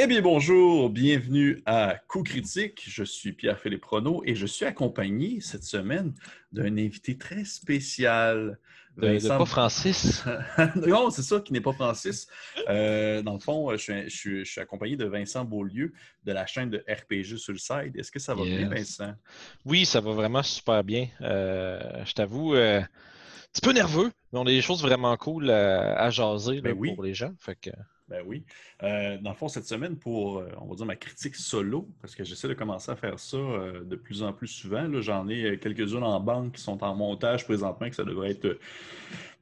Eh bien, bonjour, bienvenue à Coup Critique. Je suis Pierre-Philippe Renaud et je suis accompagné cette semaine d'un invité très spécial. De, pas Francis. non, c'est ça qui n'est pas Francis. Euh, dans le fond, je suis, accompagné de Vincent Beaulieu de la chaîne de RPG sur le site. Est-ce que ça va bien, Vincent? Oui, ça va vraiment super bien. Euh, je t'avoue, euh, un petit peu nerveux, mais on a des choses vraiment cool à, jaser ben pour les gens. Fait que... Ben oui. Euh, dans le fond, cette semaine, pour, euh, on va dire, ma critique solo, parce que j'essaie de commencer à faire ça euh, de plus en plus souvent. J'en ai quelques-unes en banque qui sont en montage présentement, que ça devrait être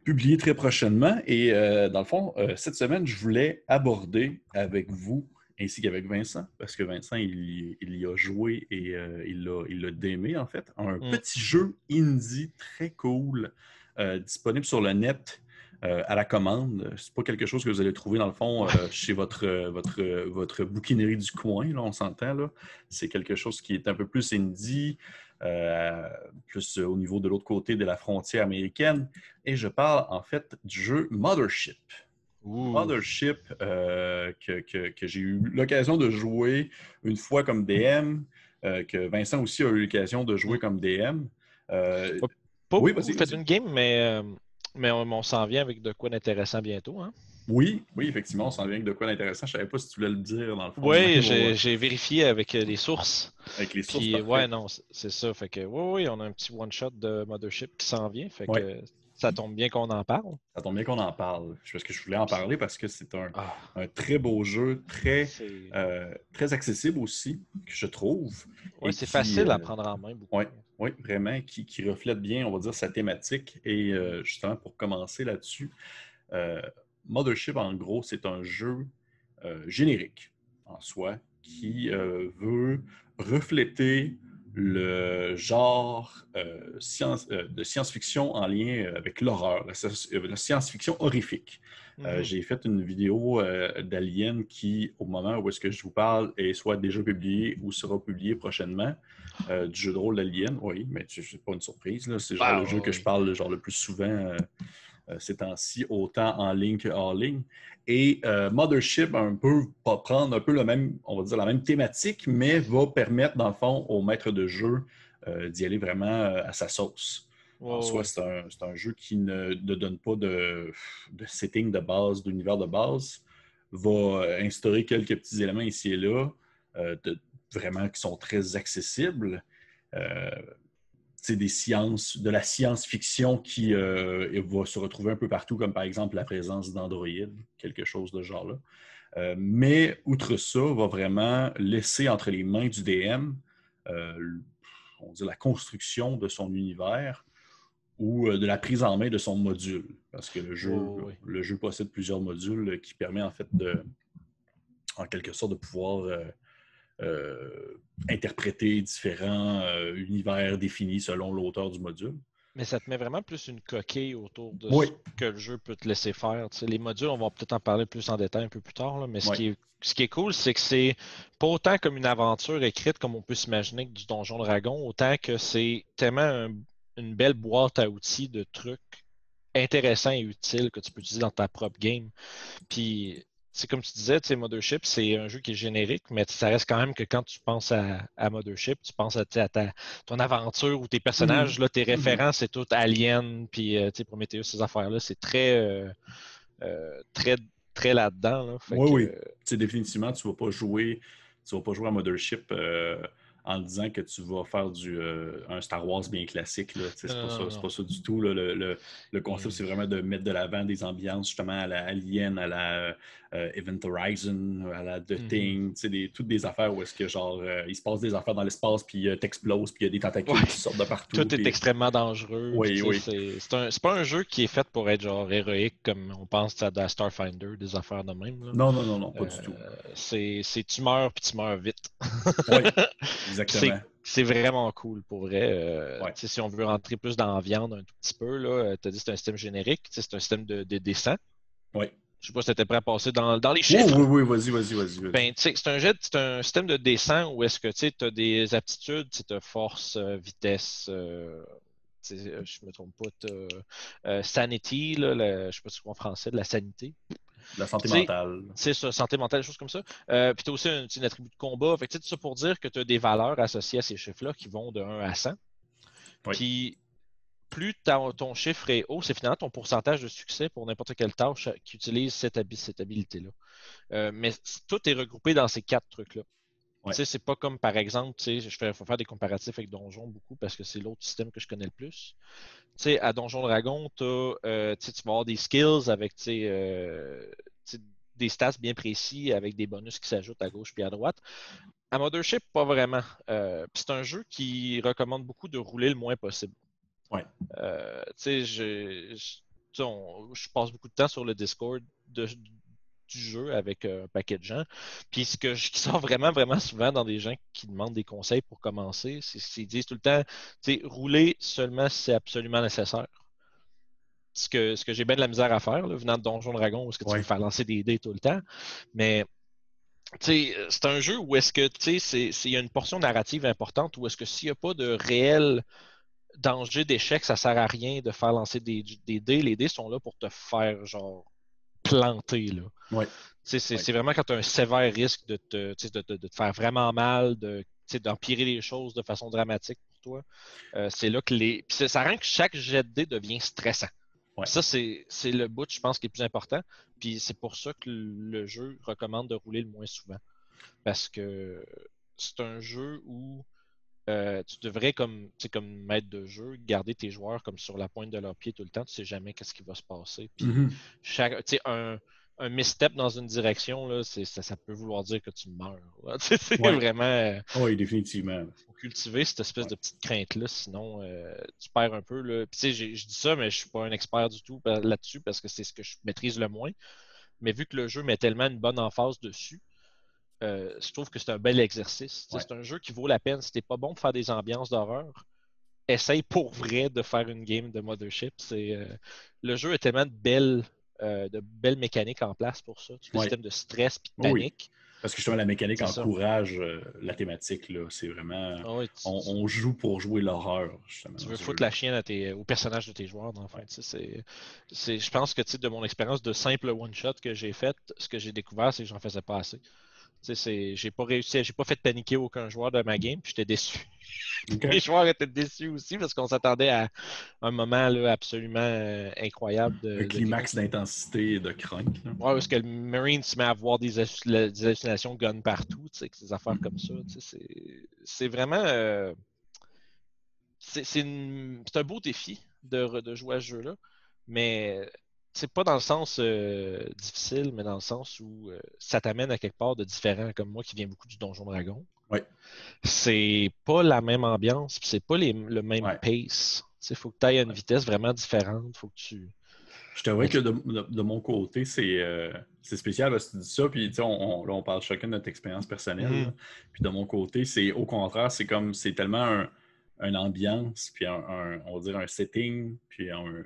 publié très prochainement. Et dans le fond, cette semaine, je voulais aborder avec vous, ainsi qu'avec Vincent, parce que Vincent, il, y a joué et il l'a il démé, en fait, un mm. petit jeu indie très cool, disponible sur le net euh, à la commande. C'est pas quelque chose que vous allez trouver dans le fond euh, chez votre, votre, votre bouquinerie du coin, là, on s'entend. Là. C'est quelque chose qui est un peu plus indie, euh, plus au niveau de l'autre côté de la frontière américaine. Et je parle en fait du jeu Mothership. Mothership que, que, j'ai eu l'occasion de jouer une fois comme DM, que Vincent aussi a eu l'occasion de jouer comme DM. oui, vous faites une game, mais mais on, s'en vient avec de quoi d'intéressant bientôt. Hein? Oui, oui, effectivement, on s'en vient avec de quoi d'intéressant. Je ne savais pas si tu voulais le dire dans le fond. Oui, j'ai vérifié avec euh, les sources. Avec les sources. Puis, ouais, non, c'est ça. Fait que oui, oui, on a un petit one-shot de Mothership qui s'en vient. Fait que ça tombe bien qu'on en parle. Ça tombe bien qu'on en parle. Parce que je voulais en parler parce que c'est un, ah. très beau jeu, très, euh, très accessible aussi, que je trouve. Oui, c'est facile à euh, prendre en main. Oui, oui, vraiment, qui, reflète bien, on va dire, sa thématique. Et euh, justement, pour commencer là-dessus, Mothership, en gros, c'est un jeu générique en soi qui veut refléter le genre euh, science, euh, de science-fiction en lien avec l'horreur, la, science-fiction horrifique. Euh, mhm. J'ai fait une vidéo d'Alien qui, au moment où est-ce que je vous parle, est soit déjà publiée ou sera publiée prochainement, du jeu de rôle d'Alien. Oui, mais c'est pas une surprise. C'est genre le jeu que je parle genre, le plus souvent ces temps-ci, autant en ligne qu'en ligne. Et euh, Mothership un peu va prendre un peu le même, on va dire la même thématique, mais va permettre, dans le fond, au maître de jeu euh, d'y aller vraiment euh, à sa sauce. en soi, c'est un, jeu qui ne, donne pas de, setting de base, d'univers de base, va instaurer quelques petits éléments ici et là, vraiment qui sont très accessibles des sciences, de la science-fiction qui euh, va se retrouver un peu partout, comme par exemple la présence d'androïdes, quelque chose de genre-là. Euh, mais outre ça, va vraiment laisser entre les mains du DM euh, on dit la construction de son univers ou de la prise en main de son module. Parce que le jeu, oh, le jeu possède plusieurs modules qui permettent en fait de, en quelque sorte, de pouvoir interpréter différents euh, univers définis selon l'auteur du module. Mais ça te met vraiment plus une coquille autour de ce que le jeu peut te laisser faire. les modules, on va peut-être en parler plus en détail un peu plus tard, mais ce, qui est, ce qui est cool, c'est que c'est pas autant comme une aventure écrite comme on peut s'imaginer du Donjon Dragon, autant que c'est tellement une belle boîte à outils de trucs intéressants et utiles que tu peux utiliser dans ta propre game. Puis c'est comme tu disais, tu sais, Mothership, c'est un jeu qui est générique, mais ça reste quand même que quand tu penses à, Mothership, tu penses à, ta, ton aventure ou tes personnages, mm-hmm. là, tes mm-hmm. références, c'est tout Alien, puis euh, Prometheus, ces affaires-là, c'est très, euh, euh, très, très là-dedans. oui, oui. Tu définitivement, tu ne vas pas jouer, tu vas pas jouer à Mothership en disant que tu vas faire du, un Star Wars bien classique. C'est pas, pas, ça du tout. Le, le, concept, mm. c'est vraiment de mettre de l'avant des ambiances justement à la Alien, à la euh, Event Horizon, à la The mhm. Thing, des, toutes des affaires où est-ce que genre euh, il se passe des affaires dans l'espace puis euh, t'exploses puis il y a des tentacules qui sortent de partout. Tout est extrêmement dangereux. Oui, oui. C'est pas un jeu qui est fait pour être genre héroïque comme on pense à Starfinder, des affaires de même. Non, non, non, non, pas du tout. C'est tu meurs puis tu meurs vite. oui, exactement. C'est vraiment cool pour vrai. Si on veut rentrer plus dans la viande un tout petit peu, tu as dit que c'est un système générique, c'est un système de, de dessin. Oui. Je sais pas si tu étais prêt à passer dans, dans les chiffres. Oui, oui, oui, vas-y, vas-y, vas-y. ben, c'est un jet, c'est un système de dessin où est-ce que tu as des aptitudes, tu as force, euh, vitesse, euh, euh, je me trompe pas, tu as sanity, là, je sais pas si c'est en français, de la sanité. La santé mentale. C'est ça, santé mentale, des choses comme ça. Euh, puis tu as aussi un, attribut de combat. Fait tout ça pour dire que tu as des valeurs associées à ces chiffres-là qui vont de 1 à 100. Puis plus ton chiffre est haut, c'est finalement ton pourcentage de succès pour n'importe quelle tâche qui utilise cette, habilité-là. Euh, mais tout est regroupé dans ces quatre trucs-là. C'est pas comme par exemple, je fais, faut faire des comparatifs avec Donjon beaucoup parce que c'est l'autre système que je connais le plus. à Donjon Dragon, euh, tu vas avoir des skills avec euh, des stats bien précis avec des bonus qui s'ajoutent à gauche puis à droite. À Mothership, pas vraiment. Euh, c'est un jeu qui recommande beaucoup de rouler le moins possible. Ouais. je, je, je, passe beaucoup de temps sur le Discord de, du jeu avec euh, un paquet de gens. Puis ce que je sors vraiment, vraiment souvent dans des gens qui demandent des conseils pour commencer, c'est qu'ils disent tout le temps, rouler seulement si c'est absolument nécessaire. Ce que, ce que j'ai bien de la misère à faire, venant de Donjon Dragon, où est-ce que tu veux faire lancer des dés tout le temps. Mais c'est un jeu où est-ce que il y a une portion narrative importante où est-ce que s'il n'y a pas de réel danger d'échec, ça sert à rien de faire lancer des, des dés. Les dés sont là pour te faire genre planter. Là. C'est vraiment quand tu as un sévère risque de te, de, te faire vraiment mal, d'empirer les choses de façon dramatique pour toi. Euh, c'est là que les. Puis ça rend que chaque jet de dé devient stressant. Ça, c'est le bout, je pense, qui est plus important. Puis c'est pour ça que le jeu recommande de rouler le moins souvent. Parce que c'est un jeu où euh, tu devrais, comme, comme maître de jeu, garder tes joueurs comme sur la pointe de leur pied tout le temps. Tu sais jamais qu'est-ce qui va se passer. Puis, mm-hmm. chaque, un, un misstep dans une direction, là, ça, ça, peut vouloir dire que tu meurs. C'est vraiment. Euh, oui, définitivement. Il faut cultiver cette espèce de petite crainte-là, sinon euh, tu perds un peu. Là. Puis, je dis ça, mais je suis pas un expert du tout là-dessus parce que c'est ce que je maîtrise le moins. Mais vu que le jeu met tellement une bonne emphase dessus, euh, je trouve que c'est un bel exercice. C'est un jeu qui vaut la peine. Si t'es pas bon pour faire des ambiances d'horreur, essaye pour vrai de faire une game de Mothership. Euh, le jeu a tellement de belles, euh, de belles mécaniques en place pour ça. Tu système de stress et de panique. Parce que justement, la mécanique encourage la thématique. C'est vraiment. Ah on, joue pour jouer l'horreur. Tu veux foutre la chienne à tes, au personnage de tes joueurs, dans Je pense que de mon expérience de simple one-shot que j'ai faite, ce que j'ai découvert, c'est que j'en faisais pas assez. J'ai pas réussi, j'ai pas fait paniquer aucun joueur de ma game, puis j'étais déçu. Les joueurs étaient déçus aussi parce qu'on s'attendait à un moment là, absolument euh, incroyable. De, un climax d'intensité et de. Ouais, parce que le Marine se met à avoir des, hallucinations gun partout, ces affaires comme ça. C'est vraiment. Euh, c'est un beau défi de, de jouer à ce jeu-là, mais c'est pas dans le sens euh, difficile, mais dans le sens où euh, ça t'amène à quelque part de différent, comme moi qui viens beaucoup du Donjon Dragon. Oui. C'est pas la même ambiance, c'est pas le même pace. Il faut que tu ailles à une vitesse vraiment différente. Faut que tu. Je t'avoue que de, mon côté, euh, c'est spécial parce que tu dis ça, puis on, on, là, on parle chacun de notre expérience personnelle. Mm-hmm. Puis de mon côté, c'est au contraire, c'est comme c'est tellement un, une ambiance, puis un, on va dire un setting, puis un,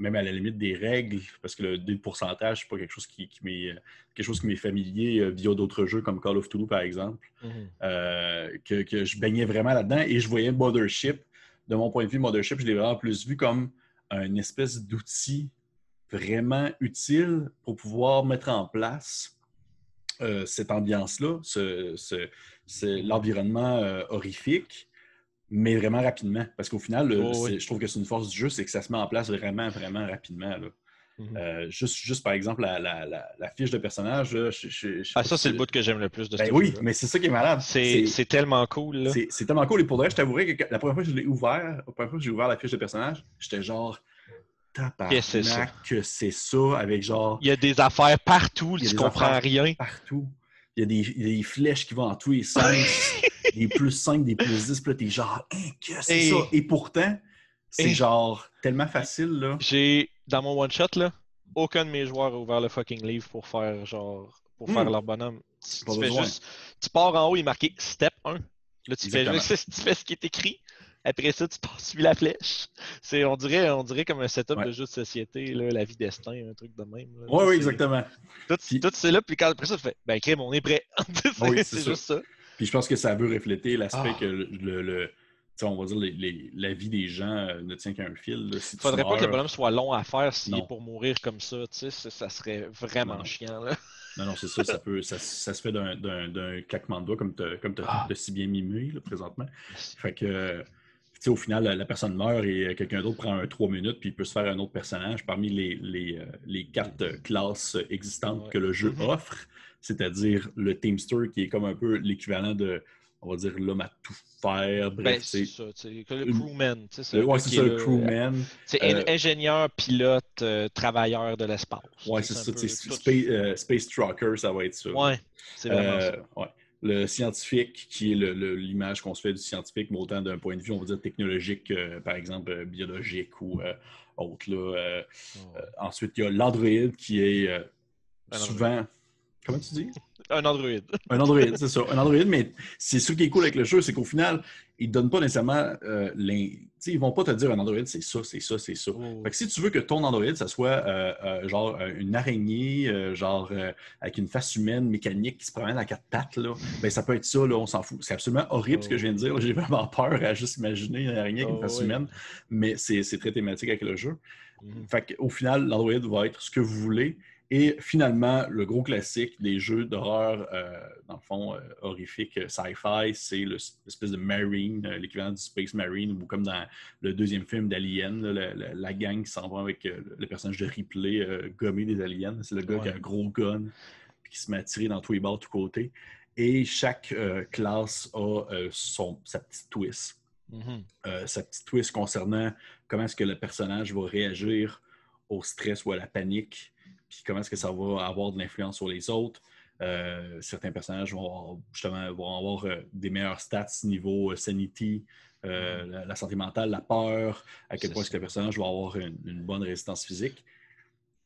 même à la limite des règles, parce que le, pourcentage, c'est pas quelque chose qui, m'est quelque chose qui m'est familier euh, via d'autres jeux comme Call of Duty, par exemple, mhm. euh, que, je baignais vraiment là-dedans et je voyais Mothership. De mon point de vue, Mothership, je l'ai vraiment plus vu comme une espèce d'outil vraiment utile pour pouvoir mettre en place euh, cette ambiance-là, ce, l'environnement horrifique mais vraiment rapidement. Parce qu'au final, oh, je trouve que c'est une force du jeu, c'est que ça se met en place vraiment, vraiment rapidement. Mhm. Euh, juste, juste par exemple, la, la, la, fiche de personnage. ah, ça, c'est le bout que j'aime le plus de ben ce Oui, mais c'est ça qui est malade. C'est tellement cool. C'est tellement cool. Et pour vrai, je t'avouerai que la première fois que je l'ai ouvert, la première fois que j'ai ouvert la fiche de personnage, j'étais genre. Tabarnak, que c'est ça, avec genre. Il y a des affaires partout, tu comprends rien. Partout. Il y, a des, il y a des flèches qui vont en tous les sens. des plus 5, des plus 10, puis là, t'es genre, hein, que c'est ça? Et pourtant, c'est genre tellement facile, là. J'ai, dans mon one-shot, là, aucun de mes joueurs a ouvert le fucking livre pour faire, genre, pour faire hmm. leur bonhomme. Tu, fais juste, tu pars en haut, il est marqué step 1. Là, tu fais, juste, tu fais ce qui est écrit. Après ça, tu passes suivre la flèche. C'est, on, dirait, on dirait comme un setup de jeu de société, là, la vie destin, un truc de même. Oui, oui, exactement. Tout, tout c'est là, puis quand, après ça, tu fais Ben, crème, on est prêt. c'est juste ça. Puis je pense que ça veut refléter l'aspect ah. que le, on va dire, la vie des gens euh, ne tient qu'à un fil. Il ne faudrait pas que le bonhomme soit long à faire s'il est pour mourir comme ça. Ça serait vraiment chiant. Non, non, c'est ça, ça, peut, ça, se fait d'un claquement de doigts, comme tu as, ah. si bien mimé présentement. Fait que, au final, la, personne meurt et quelqu'un d'autre prend un 3 minutes, puis il peut se faire un autre personnage parmi les, les, euh, les quatre classes existantes que le jeu mm-hmm. offre, c'est-à-dire le Teamster, qui est comme un peu l'équivalent de on va dire l'homme à tout faire. Bref, ben, c'est ça. Le crewman. C'est ça, le crewman. C'est euh, ingénieur, pilote, euh, travailleur de l'espace. Oui, c'est ça. Space, euh, space, Trucker, ça va être ça. Oui, c'est vraiment ça. Ouais. Le scientifique, qui est l'image qu'on se fait du scientifique, mais autant d'un point de vue, on va dire, technologique, par exemple, biologique ou autre. Là. ensuite, il y a l'androïde qui est souvent... Comment tu dis? Un Android. un Android, c'est ça. Un Android, mais c'est ce qui est cool avec le jeu, c'est qu'au final, ils ne donnent pas nécessairement euh, les. Ils vont pas te dire un Android, c'est ça, c'est ça, c'est ça. Oh. Fait que si tu veux que ton Android, ça soit euh, euh, genre une araignée, genre avec une face humaine mécanique qui se promène à quatre pattes, là, ben, ça peut être ça, là, on s'en fout. C'est absolument horrible ce que je viens de dire. J'ai vraiment peur à juste imaginer une araignée avec une oh, face humaine, mais c'est très thématique avec le jeu. Mm-hmm. Fait qu'au final, l'Android va être ce que vous voulez. Et finalement, le gros classique des jeux d'horreur, euh, dans le fond, euh, horrifique, euh, sci-fi, c'est l'espèce de Marine, l'équivalent du Space Marine, ou comme dans le deuxième film d'Alien, la, gang qui s'en va avec le personnage de Ripley, gommé des aliens. C'est le gars qui a un gros gun, puis qui se met à tirer dans tous les bords, tous côtés. Et chaque classe a son, sa petite twist. Mm-hmm. sa petite twist concernant comment est-ce que le personnage va réagir au stress ou à la panique puis comment est-ce que ça va avoir de l'influence sur les autres. Euh, certains personnages vont justement avoir euh, des meilleurs stats niveau euh, sanity, mm-hmm. la, santé mentale, la peur, à quel point est-ce que le personnage va avoir une, bonne résistance physique.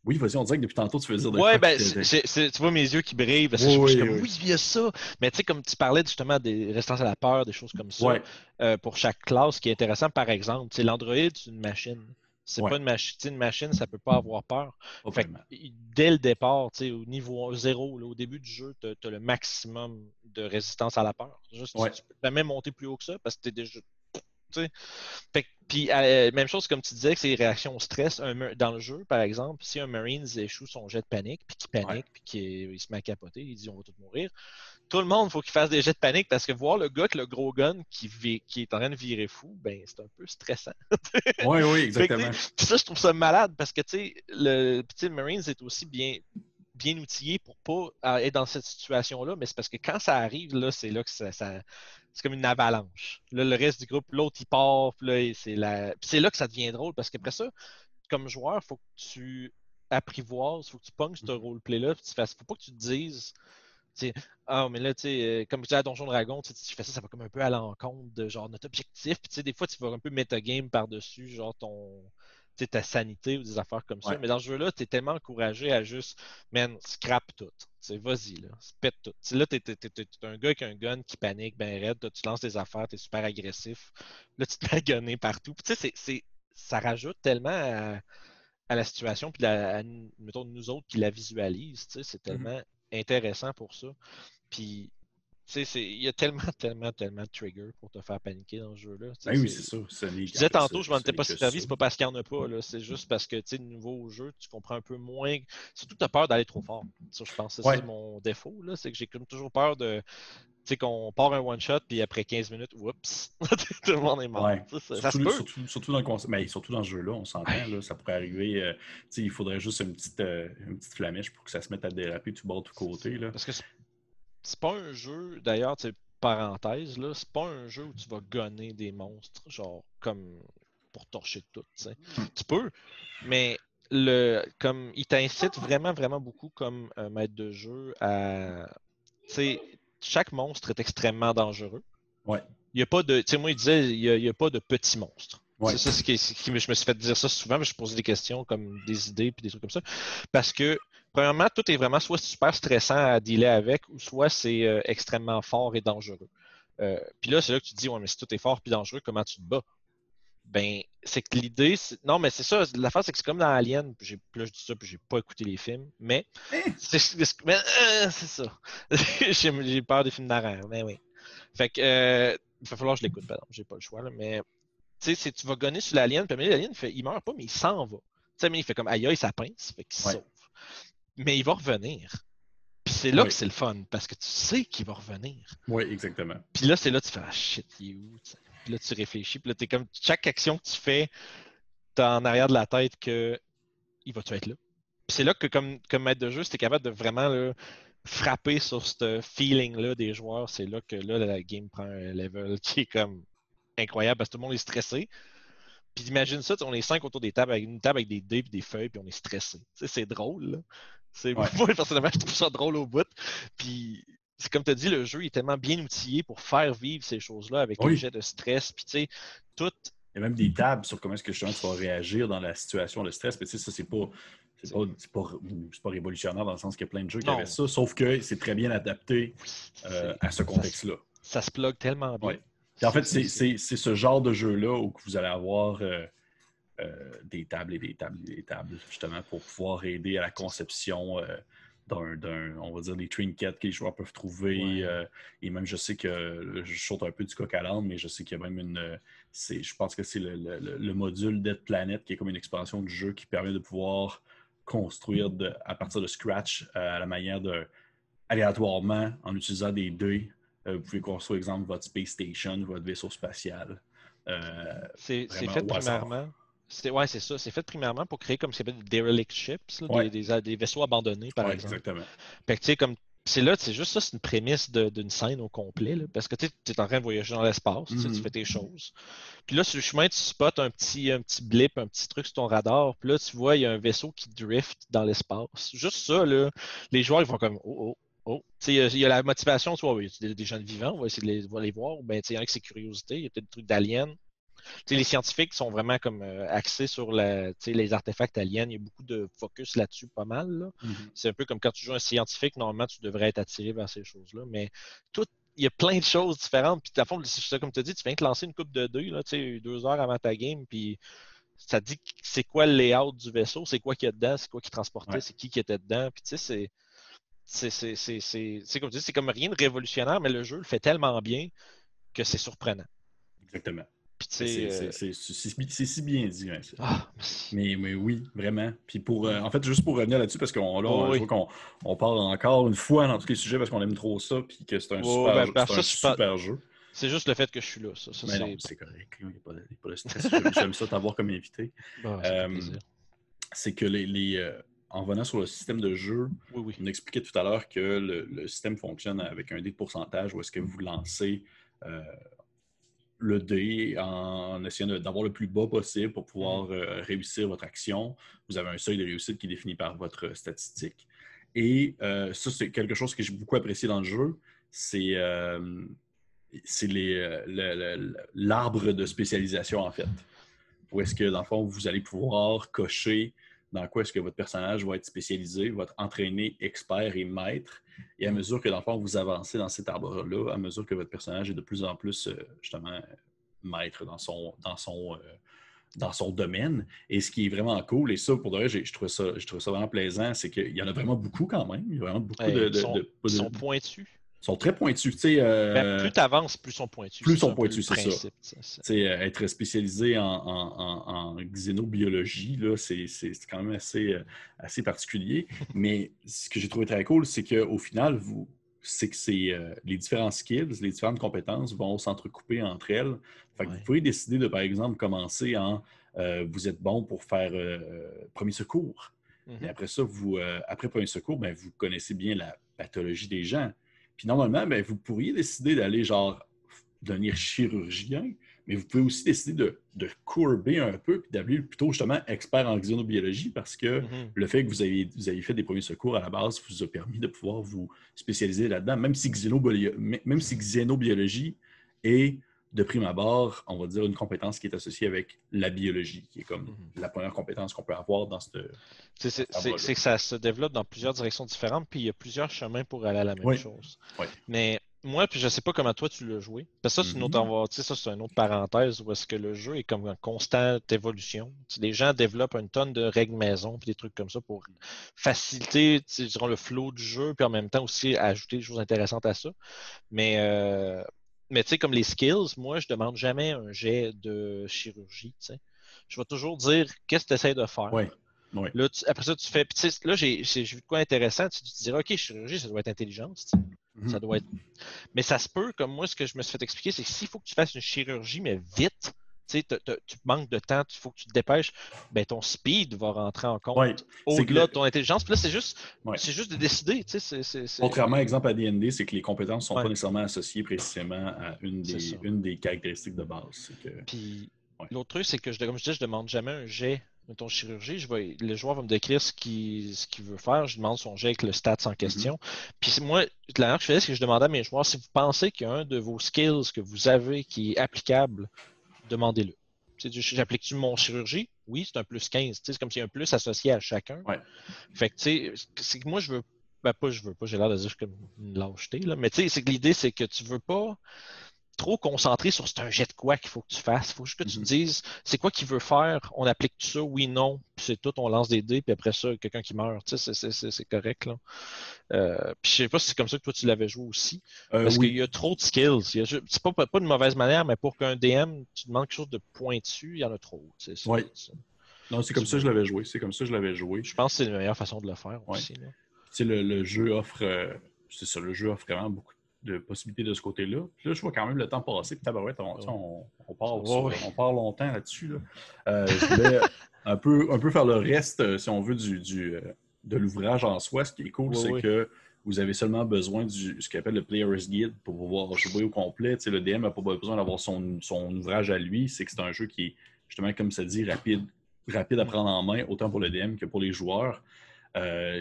Oui, vas-y, on dirait que depuis tantôt, tu faisais dire... Oui, ben, tu vois mes yeux qui brillent parce que je, suis comme, oui, il y a ça. Mais tu sais, comme tu parlais justement des résistances à la peur, des choses comme ça, pour chaque classe, ce qui est intéressant, par exemple, c'est l'Android, c'est une machine. C'est pas une machine. Une machine, ça peut pas avoir peur. dès le départ, au niveau zéro, au début du jeu, tu as, le maximum de résistance à la peur. Juste, Tu peux même monter plus haut que ça parce que tu es déjà. puis, euh, même chose comme tu disais, que c'est les réactions au stress. dans le jeu, par exemple, si un Marine échoue son jet de panique, puis qu'il panique, puis qu'il se met à capoter, il dit on va tous mourir tout le monde, il faut qu'il fasse des jets de panique parce que voir le gars avec le gros gun qui, qui est en train de virer fou, ben c'est un peu stressant. oui, oui, exactement. Puis ça, je trouve ça malade parce que tu sais, le petit Marines est aussi bien, bien outillé pour pas être dans cette situation-là, mais c'est parce que quand ça arrive, là, c'est là que ça, c'est comme une avalanche. Là, le reste du groupe, l'autre, il part, puis là, c'est la... c'est là que ça devient drôle parce qu'après ça, comme joueur, il faut que tu apprivoises, il faut que tu ponges ce roleplay-là, puis tu fasses... faut pas que tu te dises ah, mais là, tu sais, euh, comme tu dis à Donjon Dragon, tu fais ça, ça va comme un peu à l'encontre de genre notre objectif. Puis, tu sais, des fois, tu vas un peu metagame par-dessus, genre ton, ta sanité ou des affaires comme ça. Mais dans ce jeu-là, tu es tellement encouragé à juste, man, scrap tout. Vas-y, là, pète tout. T'sais, là, tu es, un gars avec un gun qui panique, ben raide, tu lances des affaires, tu es super agressif. Là, tu te à gunner partout. Tu sais, ça rajoute tellement à, la situation, puis à, mettons, nous autres qui la visualisent. C'est mm-hmm. tellement intéressant pour ça. Puis, il y a tellement, tellement, tellement de triggers pour te faire paniquer dans ce jeu-là. Ben oui, c'est ça. Je disais tantôt, je m'en étais pas servi, c'est pas parce qu'il n'y en a pas. C'est juste parce que, tu sais, nouveau jeu, tu comprends un peu moins. Surtout, tu as peur d'aller trop fort. Ça, je pense que c'est mon défaut. C'est que j'ai toujours peur de tu sais, qu'on part un one-shot, puis après 15 minutes, oups, tout le monde est mort. Ça, surtout, surtout, dans le mais surtout dans ce jeu-là, on s'entend, ça pourrait arriver. Euh, il faudrait juste une petite, euh, une petite flamèche pour que ça se mette à déraper tout bord, tout côté. Là. Parce que c'est pas un jeu, d'ailleurs, parenthèse, là, c'est pas un jeu où tu vas gonner des monstres, genre, comme pour torcher tout. Tu peux, mais le, comme il t'incite vraiment, vraiment beaucoup comme un maître de jeu à. Tu sais, chaque monstre est extrêmement dangereux. Ouais. Il y a pas de. Tu sais, moi, il disait, il n'y a, pas de petits monstres. C'est ça ce qui, je me suis fait dire ça souvent, mais je posais des questions comme des idées puis des trucs comme ça. Parce que, premièrement, tout est vraiment soit super stressant à dealer avec, ou soit c'est euh, extrêmement fort et dangereux. Euh, puis là, c'est là que tu te dis, ouais, mais si tout est fort et dangereux, comment tu te bats? Ben, c'est que l'idée, non, mais c'est ça, l'affaire, c'est que c'est comme dans Alien, puis là, je dis ça, puis j'ai pas écouté les films, mais c'est euh, ça. j'ai peur des films d'horreur, mais oui. Fait que, euh, il va falloir que je l'écoute, pardon, j'ai pas le choix, là, mais tu sais, tu vas gonner sur l'alien, puis l'alien, il, fait, il meurt pas, mais il s'en va. Tu sais, mais il fait comme aïe aïe, ça pince, fait qu'il se sauve. Mais il va revenir. Puis c'est là que c'est le fun, parce que tu sais qu'il va revenir. Oui, exactement. Puis là, c'est là que tu fais Ah shit, il est où? Puis là, tu réfléchis, puis là, t'es comme chaque action que tu fais, t'as en arrière de la tête que il va-tu être là? Puis c'est là que, comme, comme maître de jeu, si capable de vraiment frapper sur ce feeling-là des joueurs, c'est là que là, la game prend un level qui est comme incroyable parce que tout le monde est stressé. Puis imagine ça, on est cinq autour des tables avec une table avec des dés et des feuilles, puis on est stressé. c'est drôle. C'est moi personnellement, je trouve ça drôle au bout. Puis c'est comme tu as dit, le jeu est tellement bien outillé pour faire vivre ces choses-là avec un jet de stress. Puis tu sais, tout. Il y a même des tables sur comment est-ce que je vas réagir dans la situation de stress. Mais tu sais, ça, c'est pas. C'est pas, pas, révolutionnaire dans le sens qu'il y a plein de jeux qui avaient ça, sauf que c'est très bien adapté euh, à ce contexte-là. Ça, se plug tellement bien. En fait, c'est ce genre de jeu-là où vous allez avoir euh, des tables et des tables et des tables, justement, pour pouvoir aider à la conception euh, d'un, on va dire, des trinkets que les joueurs peuvent trouver. et même, je sais que je saute un peu du coq à l'âne, mais je sais qu'il y a même une. Je pense que c'est le, module Dead Planet qui est comme une expansion du jeu qui permet de pouvoir construire à partir de scratch à la manière de aléatoirement en utilisant des dés euh, vous pouvez construire, exemple, votre space station, votre vaisseau spatial. Euh, c'est fait primairement. Oui, c'est ça. C'est fait primairement pour créer comme ce des derelict ships, des, vaisseaux abandonnés, par exemple. Exactement. Fait que, comme c'est là, c'est juste ça, c'est une prémisse d'une scène au complet. parce que tu es en train de voyager dans l'espace, tu mm-hmm. fais tes choses. Puis là, sur le chemin, tu spots un petit, un petit blip, un petit truc sur ton radar. Puis là, tu vois, il y a un vaisseau qui drift dans l'espace. Juste ça, là, les joueurs, ils vont comme Oh, oh, Oh, il y, a la motivation, tu vois, y a des, gens vivants, on va essayer de les, les voir. Ben, il y en a qui c'est curiosité, il y a peut-être des trucs d'aliens. Les scientifiques sont vraiment comme euh, axés sur la, les artefacts aliens. Il y a beaucoup de focus là-dessus, pas mal. Mm-hmm. C'est un peu comme quand tu joues un scientifique, normalement, tu devrais être attiré vers ces choses-là. Mais tout, il y a plein de choses différentes. Puis, à fond, comme tu as dit, tu viens te lancer une coupe de deux, là, deux heures avant ta game, puis ça dit c'est quoi le layout du vaisseau, c'est quoi qu'il y a dedans, c'est quoi qui transportait, c'est qui qui était dedans. Puis, tu sais, c'est c'est comme c'est comme rien de révolutionnaire, mais le jeu le fait tellement bien que c'est surprenant. Exactement. Euh, c'est si bien dit. Ah, mais, mais oui, vraiment. Puis pour, euh, en fait, juste pour revenir là-dessus, parce qu'on oh, on parle encore une fois dans tous les sujets parce qu'on aime trop ça, puis que c'est un, oh, super, ben, un super jeu. C'est juste le fait que je suis là. Ça, mais non, c'est correct. Il n'y a, pas de stress. J'aime ça t'avoir comme invité. Bah, euh, c'est que les, les en venant sur le système de jeu, on expliquait tout à l'heure que le, système fonctionne avec un dé de pourcentage où est-ce que vous lancez euh, le dé en essayant d'avoir le plus bas possible pour pouvoir mm-hmm. euh, réussir votre action. Vous avez un seuil de réussite qui est défini par votre statistique. Et euh, ça, c'est quelque chose que j'ai beaucoup apprécié dans le jeu. C'est l'arbre de spécialisation, en fait. Où est-ce que, dans le fond, vous allez pouvoir cocher dans quoi est-ce que votre personnage va être spécialisé, va être entraîné, expert et maître. Et à mesure que, dans vous avancez dans cet arbre-là, à mesure que votre personnage est de plus en plus, euh, justement, maître dans son, dans son, euh, dans son domaine. Et ce qui est vraiment cool, et ça, pour de vrai, je trouve ça, je trouve ça vraiment plaisant, c'est qu'il y en a vraiment beaucoup quand même. Il y a vraiment beaucoup de, de, sont, sont pointus sont très pointus. Euh, ben, plus tu avances, plus ils sont pointus. Plus ils sont pointus, c'est ça. Euh, être spécialisé en, en, xénobiologie, c'est quand même assez, euh, assez particulier. Mais ce que j'ai trouvé très cool, c'est qu'au final, vous, c'est que les différents skills, les différentes compétences vont s'entrecouper entre elles. Fait Vous pouvez décider de, par exemple, commencer en vous êtes bon pour faire premier secours. Et mm-hmm. après ça, vous, après premier secours, ben, vous connaissez bien la pathologie des gens. Puis normalement, ben, vous pourriez décider d'aller genre devenir chirurgien, mais vous pouvez aussi décider de, de courber un peu et d'aller plutôt justement expert en xénobiologie parce que mm-hmm. le fait que vous avez, vous avez fait des premiers secours à la base vous a permis de pouvoir vous spécialiser là-dedans, même si, même si xénobiologie est de prime abord, on va dire, une compétence qui est associée avec la biologie, qui est comme mhm. la première compétence qu'on peut avoir dans cette. C'est que ça se développe dans plusieurs directions différentes, puis il y a plusieurs chemins pour aller à la même chose. Mais moi, puis je sais pas comment toi tu l'as joué. Parce que ça, c'est une autre, mhm. ça, c'est une autre parenthèse où est-ce que le jeu est comme en constante évolution. les gens développent une tonne de règles maison puis des trucs comme ça pour faciliter le flow du jeu, puis en même temps aussi ajouter des choses intéressantes à ça. Mais euh, mais tu sais, comme les skills, moi, je demande jamais un jet de chirurgie. Je vais toujours dire qu'est-ce que tu essaies de faire? Là, après ça, tu fais. là, j'ai vu de quoi intéressant. Tu, te diras, OK, chirurgie, ça doit être intelligence. Mm-hmm. Ça doit être. Mais ça se peut, comme moi, ce que je me suis fait expliquer, c'est que s'il faut que tu fasses une chirurgie, mais vite, tu manques de temps, il faut que tu te dépêches, ben, ton speed va rentrer en compte au-delà de ton intelligence. Puis là, c'est juste, juste de décider. Contrairement, exemple, à DND, c'est que les compétences ne sont pas nécessairement associées précisément à une des, une des caractéristiques de base. Puis l'autre truc, c'est que, je, comme je dis, je demande jamais un jet ton chirurgie, je vais, le joueur va me décrire ce qu'il veut faire. Je demande son jet avec le stats en question. Mm-hmm. Puis moi, la manière que je faisais, c'est que je demandais à mes joueurs si vous pensez qu'il y a un de vos skills que vous avez qui est applicable demandez-le. J'applique-tu mon chirurgie? Oui, c'est un plus 15. C'est comme s'il y a un plus associé à chacun. Fait que, tu sais, c'est que moi, je veux. Ben, pas, je veux pas, j'ai l'air de dire comme une lâcheté, là. Mais tu sais, c'est que l'idée, c'est que tu veux pas trop concentré sur c'est un jet de quoi qu'il faut que tu fasses. Il faut juste que tu te mhm. dises c'est quoi qu'il veut faire, on applique tout ça, oui, non, puis c'est tout, on lance des dés, puis après ça, quelqu'un qui meurt. Tu sais, c'est correct. Là. Euh, puis je sais pas si c'est comme ça que toi tu l'avais joué aussi. Euh, parce qu'il y a trop de skills. C'est pas, pas, de mauvaise manière, mais pour qu'un DM, tu demandes quelque chose de pointu, il y en a trop. Oui. Non, c'est comme ça que je l'avais joué. C'est comme ça que je l'avais joué. Je pense que c'est la meilleure façon de le faire aussi. Le, le jeu offre. Euh, c'est ça, le jeu offre vraiment beaucoup de possibilités de ce côté-là. Puis là, je vois quand même le temps passer. Puis tabarouette, on, on, on, part, on part longtemps là-dessus. Euh, je voulais un peu, un peu faire le reste, euh, si on veut, du, du euh, de l'ouvrage en soi. Ce qui est cool, c'est que vous avez seulement besoin du ce qu'on appelle le Player's Guide pour pouvoir jouer au complet. le DM n'a pas besoin d'avoir son, son, ouvrage à lui. C'est que c'est un jeu qui est, justement, comme ça dit, rapide, rapide à prendre en main, autant pour le DM que pour les joueurs.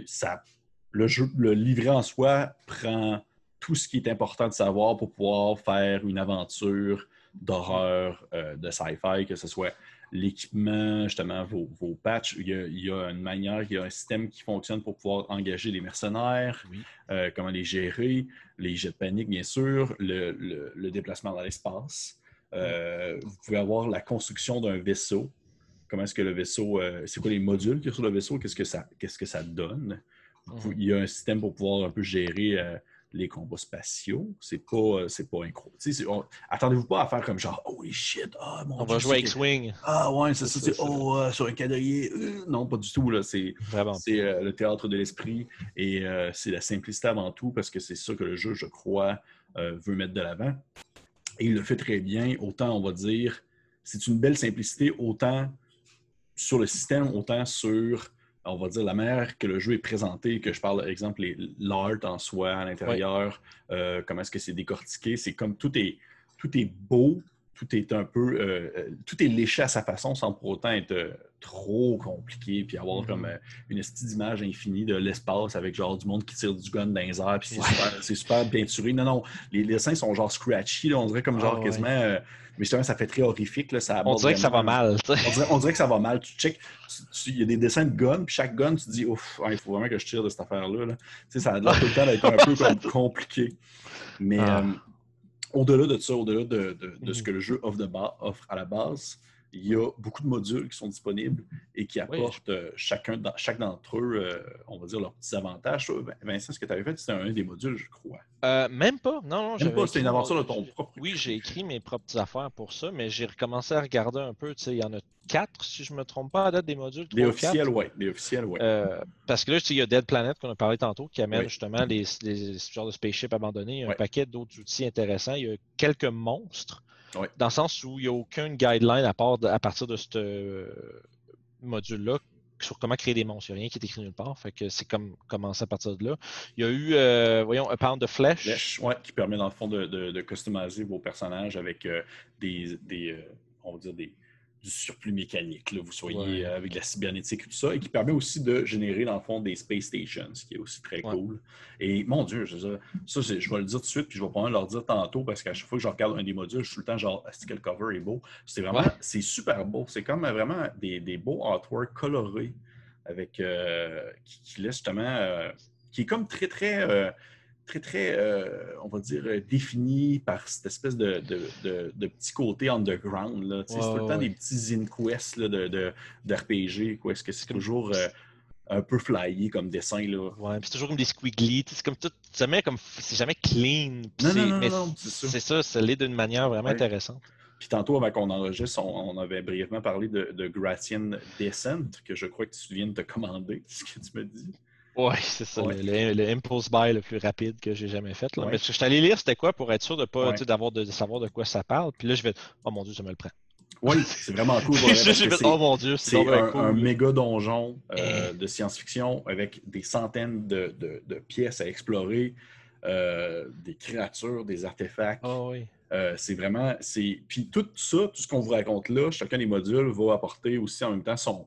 ça, le, jeu, le livret en soi prend tout ce qui est important de savoir pour pouvoir faire une aventure d'horreur, euh, de sci-fi, que ce soit l'équipement, justement, vos, vos patchs. Il y, a, une manière, il y a un système qui fonctionne pour pouvoir engager les mercenaires, euh, comment les gérer, les jets de panique, bien sûr, le, déplacement dans l'espace. Euh, vous pouvez avoir la construction d'un vaisseau. Comment est-ce que le vaisseau, c'est quoi les modules qu'il y a sur le vaisseau, qu'est-ce que ça, qu'est-ce que ça donne? Mhm. Il y a un système pour pouvoir un peu gérer les combats spatiaux. C'est pas, euh, c'est pas incroyable. Attendez-vous pas à faire comme genre, holy shit, ah mon On va jouer X-Wing. Ah ouais, c'est ça, c'est oh, euh, sur un quadrillé. Euh, non, pas du tout. Là. C'est, c'est le théâtre de l'esprit et c'est la simplicité avant tout parce que c'est ça que le jeu, je crois, veut mettre de l'avant. Et il le fait très bien. Autant, on va dire, c'est une belle simplicité, autant sur le système, autant sur on va dire, la manière que le jeu est présenté, que je parle, exemple, l'art en soi à l'intérieur, euh, comment est-ce que c'est décortiqué, c'est comme tout est, tout est beau, tout est un peu, euh, euh, tout est léché à sa façon sans pour autant être trop compliqué, puis avoir mm-hmm. comme une estime d'image infinie de l'espace avec genre du monde qui tire du gun dans les airs, puis c'est super, bien peinturé. Non, non, les, dessins sont genre scratchy, on dirait comme genre ah, quasiment mais justement, ça fait très horrifique. Là, ça on dirait que ça va mal. On dirait, que ça va mal. Tu check, il y a des dessins de gun, puis chaque gun, tu te dis, ouf, il faut vraiment que je tire de cette affaire-là. Tu sais, ça a l'air tout le temps d'être un peu compliqué. Mais ah. Au-delà de ça, au-delà de, ce mhm. que le jeu offre, offre à la base, il y a beaucoup de modules qui sont disponibles et qui apportent euh, chacun, chaque d'entre eux, euh, on va dire, leurs petits avantages. Vincent, ce que tu avais fait, c'était un des modules, je crois. Euh, même pas. Non, non. Même pas, c'était une aventure de ton propre. Oui, j'ai écrit mes propres affaires pour ça, mais j'ai recommencé à regarder un peu. Il y en a quatre, si je ne me trompe pas, à date des modules. les officiels, oui. Les officiels, oui. parce que là, il y a Dead Planet qu'on a parlé tantôt qui amène justement les, les, genres de spaceship abandonnés, un paquet d'autres outils intéressants. Il y a quelques monstres. Dans le sens où il n'y a aucune guideline à, part à partir de ce euh, module-là sur comment créer des monstres. Il n'y a rien qui est écrit nulle part. Fait que c'est comme commencer à partir de là. Il y a eu, euh, voyons, un pound de flèche. Flèche, ouais, qui permet dans le fond de, de, customiser vos personnages avec euh, des, des on va dire des, du surplus mécanique, là, vous soyez euh, avec de la cybernétique et tout ça, et qui permet aussi de générer, dans le fond, des space stations, ce qui est aussi très cool. Et mon Dieu, je, ça, je vais le dire tout de suite, puis je vais probablement leur dire tantôt, parce qu'à chaque fois que je regarde un des modules, je suis tout le temps genre, est-ce que le cover est beau? C'est vraiment, c'est super beau. C'est comme vraiment des, des, beaux artworks colorés, avec, euh, qui, qui laissent justement, euh, qui est comme très, très très, très, euh, on va dire, euh, défini par cette espèce de, de, de, petit côté underground. C'est tout le temps des petits inquests de, d'RPG. Est-ce que c'est toujours. Euh, un peu flyé comme dessin. Là? Ouais, puis c'est toujours comme des squiggly. C'est comme tout. Jamais comme. C'est jamais clean. Non, non, non, non, c'est ça. ça l'est d'une manière vraiment intéressante. Puis tantôt, avant qu'on enregistre, on, avait brièvement parlé de, de Gratian Descent, que je crois que tu viens de te commander, ce que tu me dis. Oui, c'est ça, Le, impulse buy le plus rapide que j'ai jamais fait. Là. Mais je suis allé lire c'était quoi pour être sûr de pas d'avoir de, savoir de quoi ça parle. Puis là, je vais Oh mon dieu, ça me le prend. Oui, c'est vraiment cool. oh mon dieu, c'est un, méga donjon euh, eh. de science-fiction avec des centaines de, pièces à explorer, euh, des créatures, des artefacts. Oh, oui. Euh, c'est vraiment. Puis tout ça, tout ce qu'on vous raconte là, chacun des modules va apporter aussi en même temps son,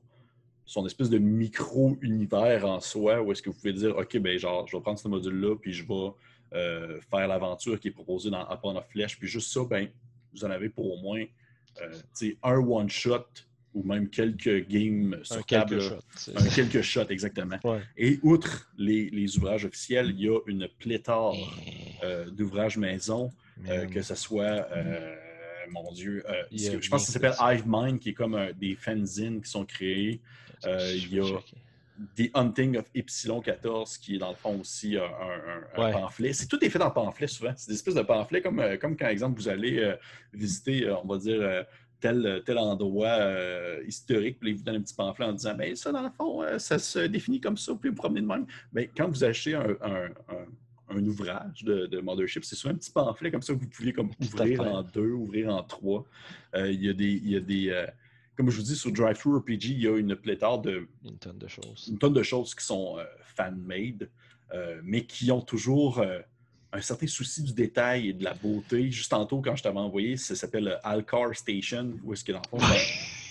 son espèce de micro-univers en soi où est-ce que vous pouvez dire OK, ben genre, je vais prendre ce module-là, puis je vais euh, faire l'aventure qui est proposée dans Upon of Flèche, puis juste ça, ben, vous en avez pour au moins euh, un one-shot ou même quelques games sur un table. Quelques un quelques shots, exactement. Et outre les, ouvrages officiels, il y a une pléthore eh. euh, d'ouvrages maison, que ce soit mon Dieu, je pense que ça s'appelle Hive Mind, qui est comme des fanzines qui sont créés. Euh, il y a The Hunting of Epsilon 14, qui est dans le fond aussi un, pamphlet. C'est tout est fait dans le pamphlet souvent. C'est des espèces de pamphlets comme, euh, comme quand, exemple, vous allez euh, visiter, on va dire, tel, tel endroit historique, puis vous donnez un petit pamphlet en disant mais ben, ça, dans le fond, ça se définit comme ça, vous pouvez vous promener de même. Mais ben, quand vous achetez un, ouvrage de, Mothership, c'est souvent un petit pamphlet comme ça que vous pouvez comme ouvrir en deux, ouvrir en trois. il y a des. Il y a des comme je vous dis, sur Drive-Thru RPG, il y a une pléthore de. Une tonne de choses. Une tonne de choses qui sont euh, fan-made, euh, mais qui ont toujours euh, un certain souci du détail et de la beauté. Juste tantôt, quand je t'avais envoyé, ça s'appelle Alcar Station, où est-ce que dans le fond,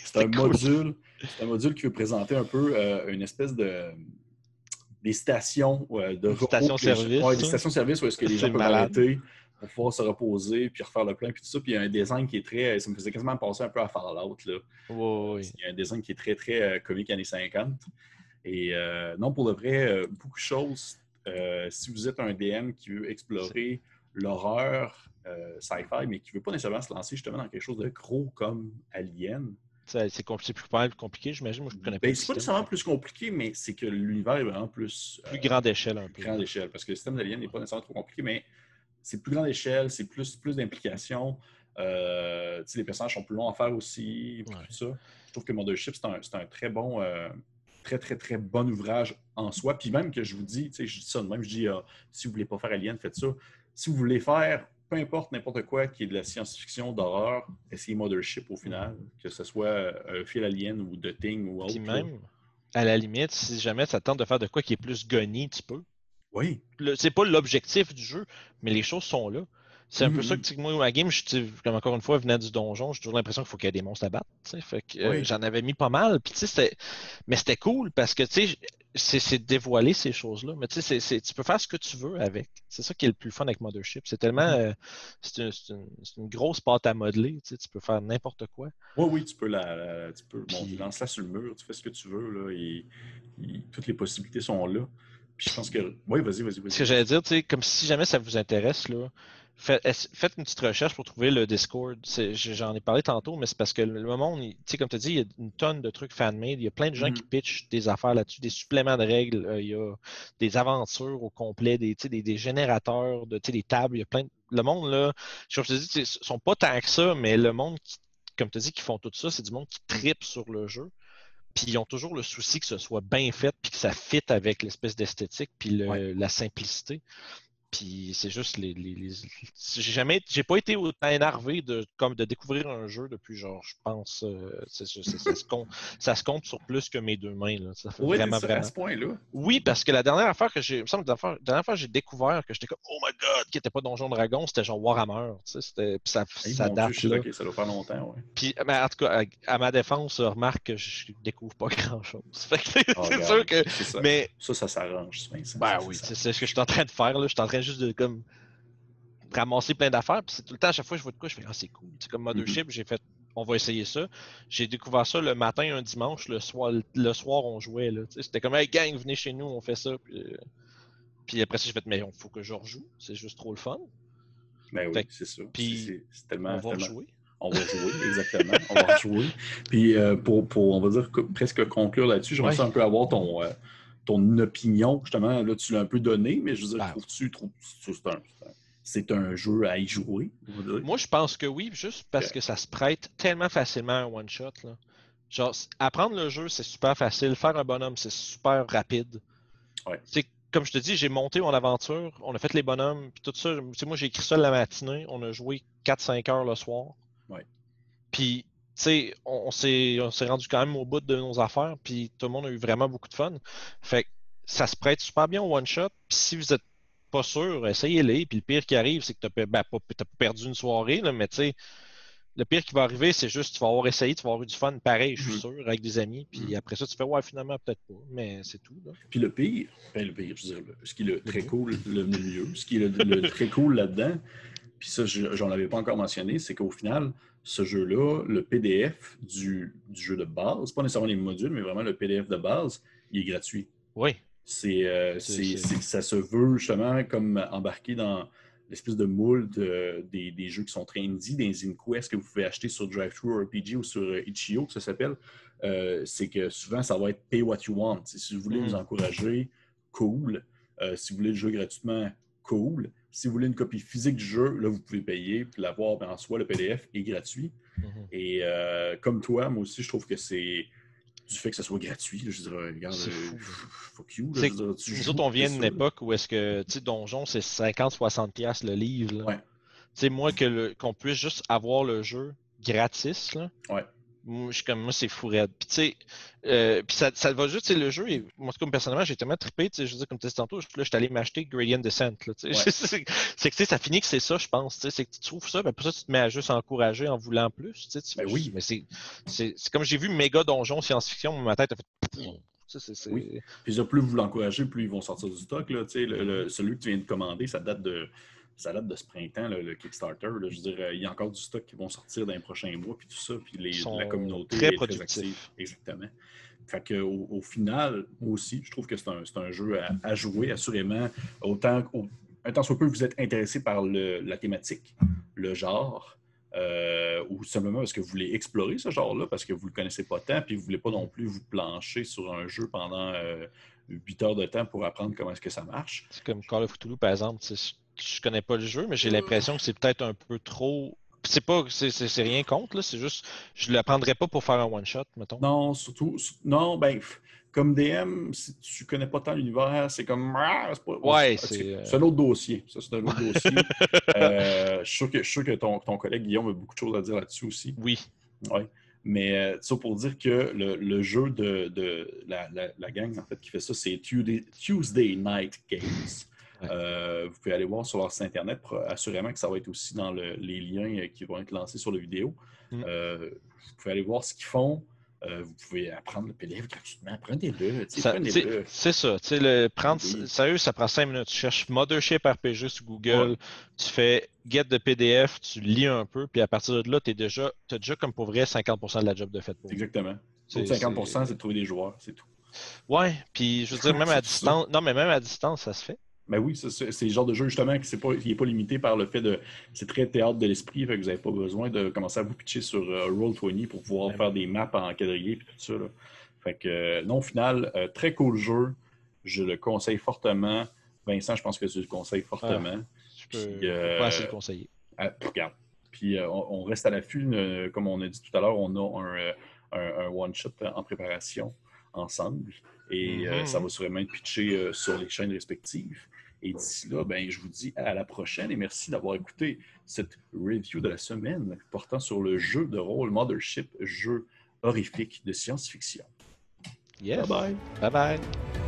c'est un, module. C'est un module qui veut présenter un peu une espèce de des stations de stations-service. Ouais, des stations-service où est-ce que les gens peuvent arrêter pour pouvoir se reposer, puis refaire le plein, puis tout ça. Puis il y a un design qui est très. Ça me faisait quasiment penser un peu à Fallout. Là. Oui, Il y a un design qui est très, très euh, comique années 50. Et euh, non, pour le vrai, euh, beaucoup de choses. si vous êtes un DM qui veut explorer l'horreur sci-fi, mais qui ne veut pas nécessairement se lancer justement dans quelque chose de gros comme Alien, c'est plus compliqué, j'imagine. Moi, je connais ben, C'est pas nécessairement plus compliqué, mais c'est que l'univers est vraiment plus. Plus grande échelle, un peu. Plus grande échelle, parce que le système d'Alien n'est pas nécessairement trop compliqué, mais c'est plus grande échelle, c'est plus, plus d'implication. Euh, les personnages sont plus longs à faire aussi. Tout ça. Je trouve que Mothership, c'est un, un, très bon, euh, très, très, très bon ouvrage en soi. Puis même que je vous dis, je dis ça de même, je dis euh, si vous ne voulez pas faire Alien, faites ça. Si vous voulez faire peu importe n'importe quoi qui est de la science-fiction, d'horreur, essayez Mothership au final, que ce soit un fil Alien ou The Thing ou autre. Puis même, à la limite, si jamais ça tente de faire de quoi qui est plus gunny, tu peux. Oui. C'est pas l'objectif du jeu, mais les choses sont là. C'est un peu ça mm-hmm. que moi, ma game, je, comme encore une fois, venant du donjon, j'ai toujours l'impression qu'il faut qu'il y ait des monstres à battre. Fait que, euh, j'en avais mis pas mal. Puis, mais c'était cool parce que c'est dévoiler ces choses-là. Mais tu peux faire ce que tu veux avec. C'est ça qui est le plus fun avec Mothership. C'est tellement. Mm-hmm. Euh, c'est une, grosse pâte à modeler. Tu peux faire n'importe quoi. Oui, oui, tu peux la. tu peux, lance-la sur le mur, tu fais ce que tu veux. Là, et toutes les possibilités sont là je pense que. Oui, vas-y, vas-y. ce que j'allais dire, comme si jamais ça vous intéresse, là, faites, une petite recherche pour trouver le Discord. J'en ai parlé tantôt, mais c'est parce que le monde, comme tu as dit, il y a une tonne de trucs fan-made. Il y a plein de gens qui mm-hmm. pitchent des affaires là-dessus, des suppléments de règles. Euh, il y a des aventures au complet, des, des, des générateurs, de, des tables. Il y a plein Le monde, là, je te dis, ils sont pas tant que ça, mais le monde qui, comme tu dit, qui font tout ça, c'est du monde qui tripe sur le jeu. Puis ils ont toujours le souci que ce soit bien fait, puis que ça fitte avec l'espèce d'esthétique, puis la simplicité. Puis c'est juste les. J'ai jamais. J'ai pas été autant énervé de, comme de découvrir un jeu depuis genre, je pense. Euh, ça, se compte, sur plus que mes deux mains. Là. Ça fait vraiment, vraiment. À ce point-là. Oui, parce que la dernière affaire que j'ai. la dernière fois j'ai découvert que j'étais comme Oh my god, qui était pas Donjon Dragon, c'était genre Warhammer. C'était, puis ça, ça date. là. ça doit faire longtemps, ouais. Puis, mais en tout cas, à, ma défense, remarque que je découvre pas grand-chose. c'est oh, sûr que. Ça. Mais... ça, ça s'arrange. Ben oui, c'est ce que je suis en train de faire. Là. Je suis en train juste de comme ramasser plein d'affaires. Puis c'est tout le temps, à chaque fois que je vois de quoi, je fais Ah, c'est cool. C'est comme Mothership, mm-hmm. j'ai fait on va essayer ça. J'ai découvert ça le matin, un dimanche, le soir, le soir on jouait. C'était comme Hey gang, venez chez nous, on fait ça. Puis, euh, puis après ça, j'ai fait Mais il faut que je rejoue. C'est juste trop le fun. Ben oui, c'est ça. Puis c'est tellement. On va jouer. On va jouer, exactement. On va jouer. Puis euh, pour, pour, on va dire, presque conclure là-dessus, j'aimerais un peu avoir ton, euh, ton opinion. Justement, là, tu l'as un peu donné, mais je veux dire, ben. trouves-tu, trouves, c'est un, c'est un jeu à y jouer? Moi, je pense que oui, juste parce que ça se prête tellement facilement à un one-shot. Genre, apprendre le jeu, c'est super facile. Faire un bonhomme, c'est super rapide. Ouais. Comme je te dis, j'ai monté mon aventure, on a fait les bonhommes, puis tout ça. Moi, j'ai écrit ça la matinée, on a joué 4-5 heures le soir. Ouais. Puis, sais, on, s'est rendu quand même au bout de nos affaires, puis tout le monde a eu vraiment beaucoup de fun. Fait que ça se prête super bien au one-shot. Puis si vous êtes pas sûr, essayez-les. Puis le pire qui arrive, c'est que tu n'as ben, pas, perdu une soirée, là, mais tu sais, le pire qui va arriver, c'est juste tu vas avoir essayé, tu vas avoir eu du fun pareil, je suis mm-hmm. sûr, avec des amis. Puis mm-hmm. après ça, tu fais ouais, finalement, peut-être pas. Mais c'est tout. Puis le pire, ben, le pire, je veux dire, ce qui est le très cool, le milieu, ce qui est le, très cool là-dedans, puis ça, j'en avais pas encore mentionné, c'est qu'au final, ce jeu-là, le PDF du, du, jeu de base, pas nécessairement les modules, mais vraiment le PDF de base, il est gratuit. Oui. Euh, c'est, ça se veut justement comme embarquer dans l'espèce de moule des, des, jeux qui sont très indie, des InQuest que vous pouvez acheter sur DriveThru RPG ou sur euh, Itch.io, que ça s'appelle. Euh, c'est que souvent, ça va être pay what you want. Si vous voulez nous mm. encourager, cool. si vous voulez le jeu gratuitement, cool. Si vous voulez une copie physique du jeu, là, vous pouvez payer, puis l'avoir ben, en soi, le PDF est gratuit. Mm-hmm. Et comme toi, moi aussi, je trouve que c'est du fait que ce soit gratuit. je dirais, regarde, euh, fuck you. nous autres, on vient d'une époque où est-ce que, tu sais, Donjon, c'est 50-60$ le livre. Tu sais, moi, qu'on puisse juste avoir le jeu gratis, là, ouais. Moi, je comme moi, c'est fou Puis, tu sais, euh, puis ça, ça va juste, le jeu, et moi, comme personnellement, j'ai tellement trippé, tu sais, je veux dire, comme tu disais tantôt, là, je suis allé m'acheter Gradient Descent, là, tu sais. c'est que, tu sais, ça finit que c'est ça, je pense, tu sais, c'est que tu trouves ça, ben, pour ça, tu te mets à juste encourager en voulant plus, tu sais. Ben oui. Mais c'est, c'est, comme j'ai vu méga donjon science-fiction, ma tête a fait. Oui. Puis, plus vous l'encouragez, plus ils vont sortir du stock, là, tu sais. Le, celui que tu viens de commander, ça date de ça date de ce printemps, le Kickstarter. je veux dire, il y a encore du stock qui vont sortir dans les prochains mois, puis tout ça, puis les, la communauté très est très active. Exactement. Fait que, au, final, moi aussi, je trouve que c'est un, un, jeu à, jouer, assurément. Autant, un soit peu vous êtes intéressé par le, la thématique, le genre, euh, ou simplement parce que vous voulez explorer ce genre-là, parce que vous ne le connaissez pas tant, puis vous ne voulez pas non plus vous plancher sur un jeu pendant euh, 8 heures de temps pour apprendre comment est-ce que ça marche. C'est comme Call of Cthulhu, par exemple je connais pas le jeu, mais j'ai l'impression que c'est peut-être un peu trop. C'est pas, c'est rien contre, c'est juste, je le prendrais pas pour faire un one shot, mettons. Non, surtout, non, ben, comme DM, si tu connais pas tant l'univers, c'est comme, ah, c'est pas. Ouais, c'est. C'est un autre dossier. Ça, c'est un autre dossier. Euh, je suis sûr que, ton, ton, collègue Guillaume a beaucoup de choses à dire là-dessus aussi. Oui. Oui. Mais euh, ça pour dire que le, jeu de, de la, la, gang en fait qui fait ça, c'est Tuesday Night Games. Euh, vous pouvez aller voir sur leur site internet. Assurément que ça va être aussi dans les liens euh, qui vont être lancés sur la vidéo. Mm. Euh, vous pouvez aller voir ce qu'ils font. vous pouvez apprendre le PDF gratuitement. Prenez-le. C'est ça. Le, prendre, Sérieux, ça prend cinq minutes. Tu cherches Mothership RPG sur Google, tu fais get de PDF, tu lis un peu, puis à partir de là, tu déjà, as déjà comme pour vrai 50% de la job de fait. Pour Exactement. 50%, c'est de trouver des joueurs, c'est tout. Ouais, puis je veux dire, même à distance, non, mais même à distance, ça se fait. Ben oui, c'est le genre de jeu justement qui n'est pas, limité par le fait de. C'est très théâtre de l'esprit, fait que vous n'avez pas besoin de commencer à vous pitcher sur euh, Roll20 pour pouvoir ben faire des maps en quadrillé et tout ça. Fait que euh, non, au final, euh, très cool jeu. Je le conseille fortement. Vincent, je pense que tu le conseilles fortement. Ah, je peux pas assez le conseiller. Ah, regarde. Puis on, reste à l'affût, comme on a dit tout à l'heure, on a un one-shot en préparation ensemble. Et euh, ça va sûrement être pitché sur les chaînes respectives. Et d'ici là, ben, je vous dis à la prochaine et merci d'avoir écouté cette review de la semaine portant sur le jeu de rôle Mothership, jeu horrifique de science-fiction. Bye bye. Bye bye.